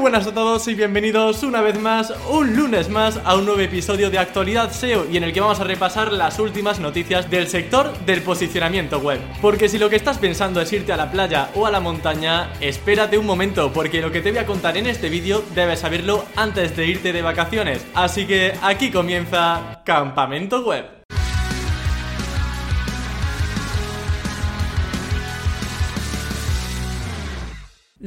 buenas a todos y bienvenidos una vez más, un lunes más, a un nuevo episodio de Actualidad SEO y en el que vamos a repasar las últimas noticias del sector del posicionamiento web. Porque si lo que estás pensando es irte a la playa o a la montaña, espérate un momento, porque lo que te voy a contar en este vídeo debes saberlo antes de irte de vacaciones. Así que aquí comienza Campamento Web.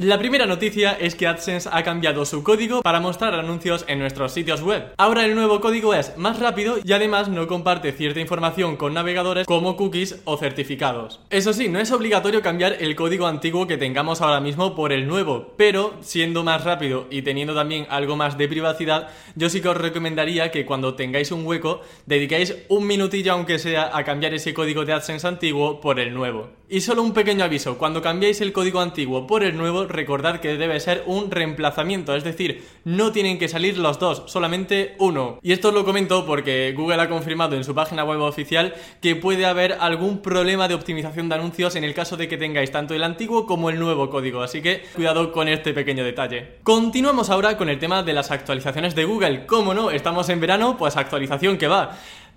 La primera noticia es que AdSense ha cambiado su código para mostrar anuncios en nuestros sitios web. Ahora el nuevo código es más rápido y además no comparte cierta información con navegadores como cookies o certificados. Eso sí, no es obligatorio cambiar el código antiguo que tengamos ahora mismo por el nuevo, pero siendo más rápido y teniendo también algo más de privacidad, yo sí que os recomendaría que cuando tengáis un hueco dediquéis un minutillo aunque sea a cambiar ese código de AdSense antiguo por el nuevo. Y solo un pequeño aviso, cuando cambiéis el código antiguo por el nuevo, recordad que debe ser un reemplazamiento, es decir, no tienen que salir los dos, solamente uno. Y esto os lo comento porque Google ha confirmado en su página web oficial que puede haber algún problema de optimización de anuncios en el caso de que tengáis tanto el antiguo como el nuevo código, así que cuidado con este pequeño detalle. Continuamos ahora con el tema de las actualizaciones de Google. ¿Cómo no? Estamos en verano, pues actualización que va.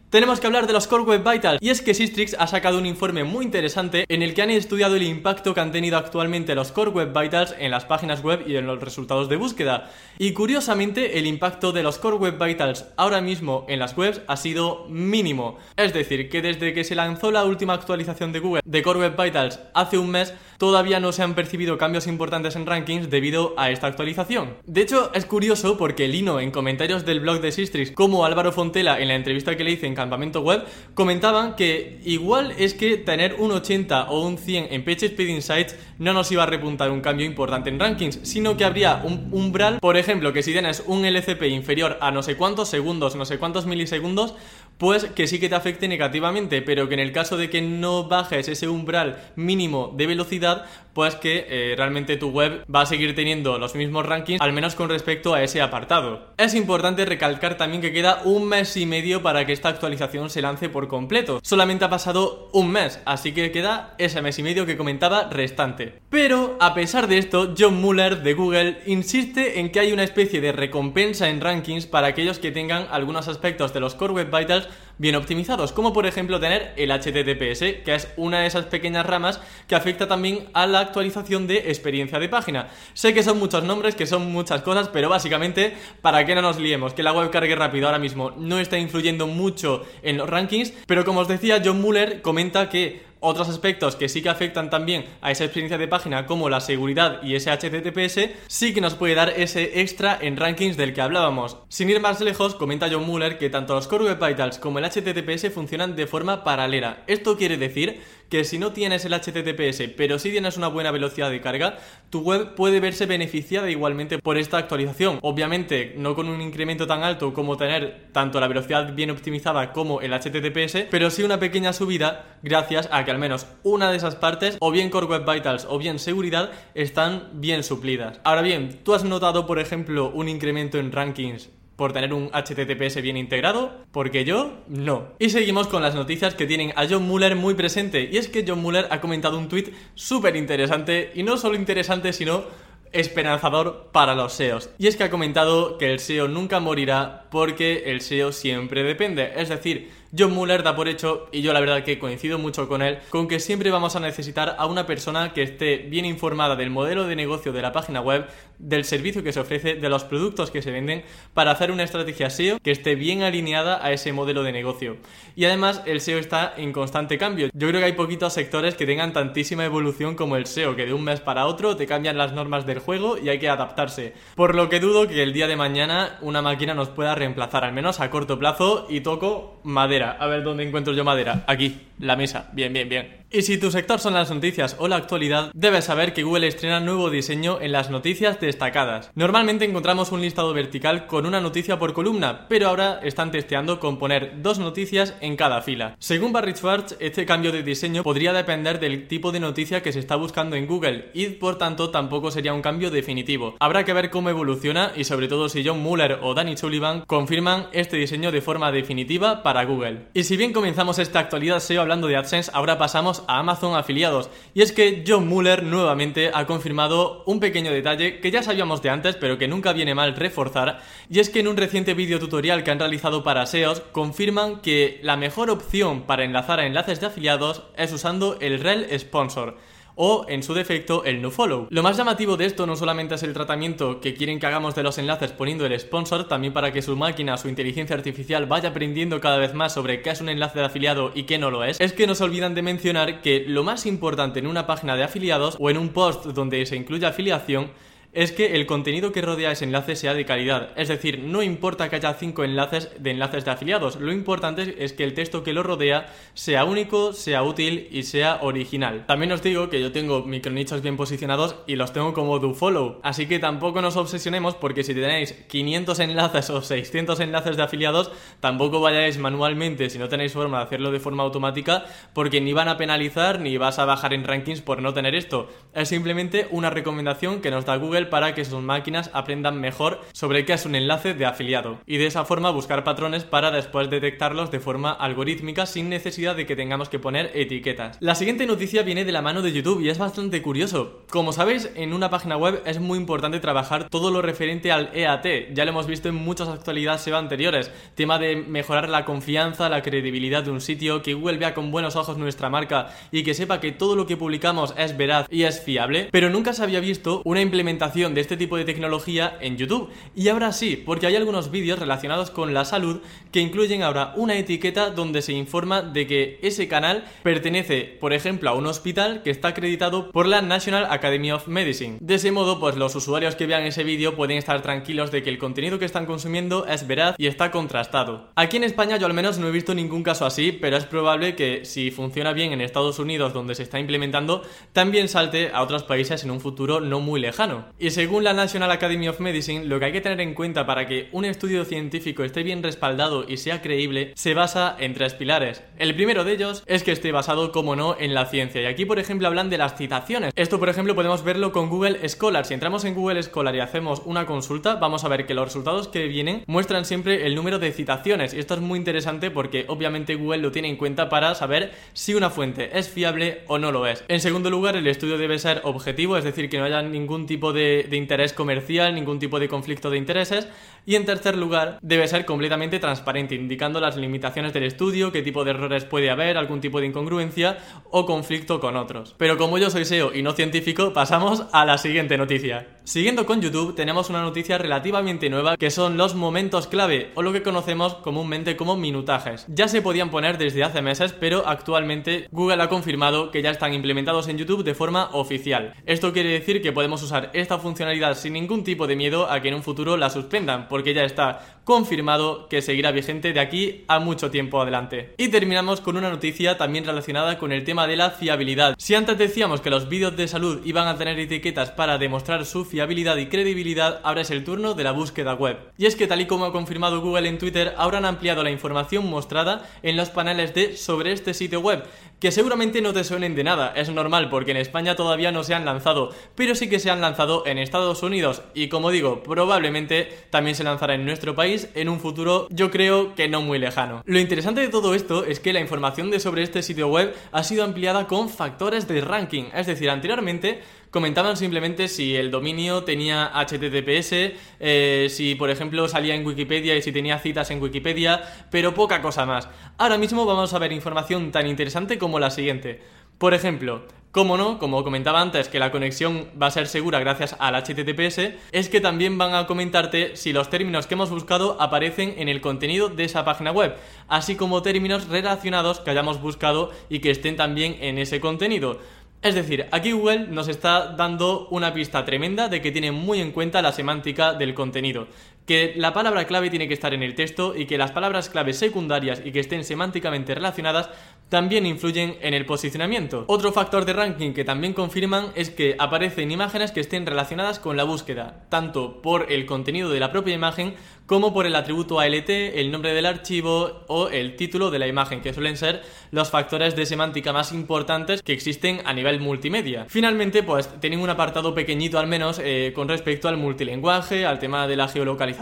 Tenemos que hablar de los Core Web Vitals y es que Sistrix ha sacado un informe muy interesante en el que han estudiado el impacto que han tenido actualmente los Core Web Vitals en las páginas web y en los resultados de búsqueda. Y curiosamente el impacto de los Core Web Vitals ahora mismo en las webs ha sido mínimo. Es decir, que desde que se lanzó la última actualización de Google de Core Web Vitals hace un mes, todavía no se han percibido cambios importantes en rankings debido a esta actualización. De hecho, es curioso porque Lino en comentarios del blog de Sistrix como Álvaro Fontela en la entrevista que le hice campamento web, comentaban que igual es que tener un 80 o un 100 en PageSpeed Insights no nos iba a repuntar un cambio importante en rankings, sino que habría un umbral, por ejemplo, que si tienes un LCP inferior a no sé cuántos segundos, no sé cuántos milisegundos, pues que sí que te afecte negativamente, pero que en el caso de que no bajes ese umbral mínimo de velocidad, pues que eh, realmente tu web va a seguir teniendo los mismos rankings, al menos con respecto a ese apartado. Es importante recalcar también que queda un mes y medio para que esta actualización se lance por completo. Solamente ha pasado un mes, así que queda ese mes y medio que comentaba restante. Pero, a pesar de esto, John Muller de Google insiste en que hay una especie de recompensa en rankings para aquellos que tengan algunos aspectos de los Core Web Vitals bien optimizados, como por ejemplo tener el HTTPS, que es una de esas pequeñas ramas que afecta también a la actualización de experiencia de página. Sé que son muchos nombres, que son muchas cosas, pero básicamente, para que no nos liemos, que la web cargue rápido ahora mismo no está influyendo mucho en los rankings, pero como os decía, John Muller comenta que otros aspectos que sí que afectan también a esa experiencia de página como la seguridad y ese HTTPS sí que nos puede dar ese extra en rankings del que hablábamos. Sin ir más lejos, comenta John Muller que tanto los Core Web Vitals como el HTTPS funcionan de forma paralela. Esto quiere decir que si no tienes el HTTPS pero sí tienes una buena velocidad de carga, tu web puede verse beneficiada igualmente por esta actualización. Obviamente no con un incremento tan alto como tener tanto la velocidad bien optimizada como el HTTPS, pero sí una pequeña subida gracias a que al menos una de esas partes, o bien Core Web Vitals o bien seguridad, están bien suplidas. Ahora bien, ¿tú has notado por ejemplo un incremento en rankings por tener un HTTPS bien integrado, porque yo no. Y seguimos con las noticias que tienen a John Muller muy presente, y es que John Muller ha comentado un tweet súper interesante, y no solo interesante, sino esperanzador para los SEOs. Y es que ha comentado que el SEO nunca morirá porque el SEO siempre depende. Es decir, John Muller da por hecho, y yo la verdad que coincido mucho con él, con que siempre vamos a necesitar a una persona que esté bien informada del modelo de negocio de la página web, del servicio que se ofrece, de los productos que se venden, para hacer una estrategia SEO que esté bien alineada a ese modelo de negocio. Y además el SEO está en constante cambio. Yo creo que hay poquitos sectores que tengan tantísima evolución como el SEO, que de un mes para otro te cambian las normas del juego y hay que adaptarse. Por lo que dudo que el día de mañana una máquina nos pueda reemplazar, al menos a corto plazo, y toco madera a ver dónde encuentro yo madera. Aquí, la mesa. Bien, bien, bien. Y si tu sector son las noticias o la actualidad, debes saber que Google estrena nuevo diseño en las noticias destacadas. Normalmente encontramos un listado vertical con una noticia por columna, pero ahora están testeando con poner dos noticias en cada fila. Según Barry Schwartz, este cambio de diseño podría depender del tipo de noticia que se está buscando en Google y por tanto tampoco sería un cambio definitivo. Habrá que ver cómo evoluciona y sobre todo si John Muller o Danny Sullivan confirman este diseño de forma definitiva para Google. Y si bien comenzamos esta actualidad SEO hablando de AdSense, ahora pasamos a Amazon afiliados. Y es que John Muller nuevamente ha confirmado un pequeño detalle que ya sabíamos de antes, pero que nunca viene mal reforzar. Y es que en un reciente vídeo tutorial que han realizado para SEOs, confirman que la mejor opción para enlazar a enlaces de afiliados es usando el rel sponsor o, en su defecto, el nofollow. Lo más llamativo de esto no solamente es el tratamiento que quieren que hagamos de los enlaces poniendo el sponsor, también para que su máquina, su inteligencia artificial vaya aprendiendo cada vez más sobre qué es un enlace de afiliado y qué no lo es, es que no se olvidan de mencionar que lo más importante en una página de afiliados o en un post donde se incluye afiliación es que el contenido que rodea ese enlace sea de calidad. Es decir, no importa que haya cinco enlaces de enlaces de afiliados, lo importante es que el texto que lo rodea sea único, sea útil y sea original. También os digo que yo tengo micronichos bien posicionados y los tengo como do follow, así que tampoco nos obsesionemos porque si tenéis 500 enlaces o 600 enlaces de afiliados, tampoco vayáis manualmente si no tenéis forma de hacerlo de forma automática porque ni van a penalizar ni vas a bajar en rankings por no tener esto. Es simplemente una recomendación que nos da Google para que sus máquinas aprendan mejor sobre qué es un enlace de afiliado y de esa forma buscar patrones para después detectarlos de forma algorítmica sin necesidad de que tengamos que poner etiquetas. La siguiente noticia viene de la mano de YouTube y es bastante curioso. Como sabéis, en una página web es muy importante trabajar todo lo referente al EAT. Ya lo hemos visto en muchas actualidades SEO anteriores. Tema de mejorar la confianza, la credibilidad de un sitio, que Google vea con buenos ojos nuestra marca y que sepa que todo lo que publicamos es veraz y es fiable. Pero nunca se había visto una implementación de este tipo de tecnología en YouTube. Y ahora sí, porque hay algunos vídeos relacionados con la salud que incluyen ahora una etiqueta donde se informa de que ese canal pertenece, por ejemplo, a un hospital que está acreditado por la National Academy of Medicine. De ese modo, pues los usuarios que vean ese vídeo pueden estar tranquilos de que el contenido que están consumiendo es veraz y está contrastado. Aquí en España yo al menos no he visto ningún caso así, pero es probable que si funciona bien en Estados Unidos donde se está implementando, también salte a otros países en un futuro no muy lejano. Y según la National Academy of Medicine, lo que hay que tener en cuenta para que un estudio científico esté bien respaldado y sea creíble se basa en tres pilares. El primero de ellos es que esté basado, como no, en la ciencia. Y aquí, por ejemplo, hablan de las citaciones. Esto, por ejemplo, podemos verlo con Google Scholar. Si entramos en Google Scholar y hacemos una consulta, vamos a ver que los resultados que vienen muestran siempre el número de citaciones. Y esto es muy interesante porque obviamente Google lo tiene en cuenta para saber si una fuente es fiable o no lo es. En segundo lugar, el estudio debe ser objetivo, es decir, que no haya ningún tipo de de, interés comercial, ningún tipo de conflicto de intereses. Y en tercer lugar, debe ser completamente transparente, indicando las limitaciones del estudio, qué tipo de errores puede haber, algún tipo de incongruencia o conflicto con otros. Pero como yo soy SEO y no científico, pasamos a la siguiente noticia. Siguiendo con YouTube, tenemos una noticia relativamente nueva que son los momentos clave, o lo que conocemos comúnmente como minutajes. Ya se podían poner desde hace meses, pero actualmente Google ha confirmado que ya están implementados en YouTube de forma oficial. Esto quiere decir que podemos usar esta funcionalidad sin ningún tipo de miedo a que en un futuro la suspendan, porque ya está confirmado que seguirá vigente de aquí a mucho tiempo adelante. Y terminamos con una noticia también relacionada con el tema de la fiabilidad. Si antes decíamos que los vídeos de salud iban a tener etiquetas para demostrar su fiabilidad y credibilidad, ahora es el turno de la búsqueda web. Y es que tal y como ha confirmado Google en Twitter, ahora han ampliado la información mostrada en los paneles de sobre este sitio web, que seguramente no te suenen de nada, es normal porque en España todavía no se han lanzado, pero sí que se han lanzado en Estados Unidos y como digo, probablemente también se lanzará en nuestro país en un futuro yo creo que no muy lejano. Lo interesante de todo esto es que la información de sobre este sitio web ha sido ampliada con factores de ranking, es decir, anteriormente comentaban simplemente si el dominio tenía HTTPS, eh, si por ejemplo salía en Wikipedia y si tenía citas en Wikipedia, pero poca cosa más. Ahora mismo vamos a ver información tan interesante como la siguiente. Por ejemplo, como no, como comentaba antes, que la conexión va a ser segura gracias al HTTPS, es que también van a comentarte si los términos que hemos buscado aparecen en el contenido de esa página web, así como términos relacionados que hayamos buscado y que estén también en ese contenido. Es decir, aquí Google nos está dando una pista tremenda de que tiene muy en cuenta la semántica del contenido, que la palabra clave tiene que estar en el texto y que las palabras clave secundarias y que estén semánticamente relacionadas también influyen en el posicionamiento. Otro factor de ranking que también confirman es que aparecen imágenes que estén relacionadas con la búsqueda, tanto por el contenido de la propia imagen como por el atributo ALT, el nombre del archivo o el título de la imagen, que suelen ser los factores de semántica más importantes que existen a nivel multimedia. Finalmente, pues tienen un apartado pequeñito al menos eh, con respecto al multilenguaje, al tema de la geolocalización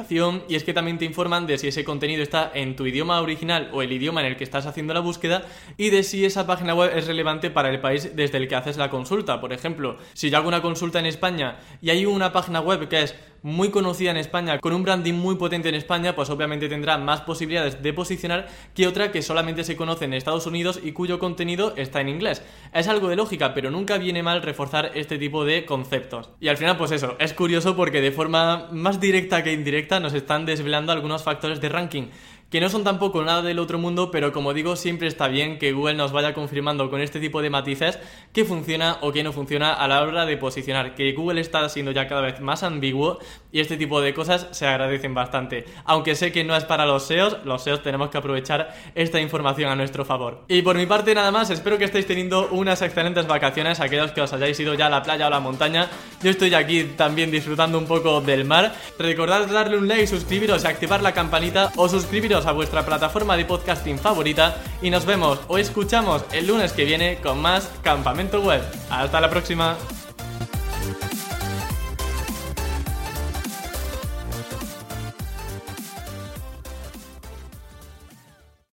y es que también te informan de si ese contenido está en tu idioma original o el idioma en el que estás haciendo la búsqueda y de si esa página web es relevante para el país desde el que haces la consulta. Por ejemplo, si yo hago una consulta en España y hay una página web que es muy conocida en España, con un branding muy potente en España, pues obviamente tendrá más posibilidades de posicionar que otra que solamente se conoce en Estados Unidos y cuyo contenido está en inglés. Es algo de lógica, pero nunca viene mal reforzar este tipo de conceptos. Y al final, pues eso, es curioso porque de forma más directa que indirecta nos están desvelando algunos factores de ranking que no son tampoco nada del otro mundo, pero como digo, siempre está bien que Google nos vaya confirmando con este tipo de matices que funciona o que no funciona a la hora de posicionar, que Google está siendo ya cada vez más ambiguo y este tipo de cosas se agradecen bastante. Aunque sé que no es para los SEOs, los SEOs tenemos que aprovechar esta información a nuestro favor. Y por mi parte nada más, espero que estéis teniendo unas excelentes vacaciones, aquellos que os hayáis ido ya a la playa o a la montaña. Yo estoy aquí también disfrutando un poco del mar. Recordad darle un like, suscribiros y activar la campanita o suscribiros a vuestra plataforma de podcasting favorita y nos vemos o escuchamos el lunes que viene con más Campamento Web. Hasta la próxima.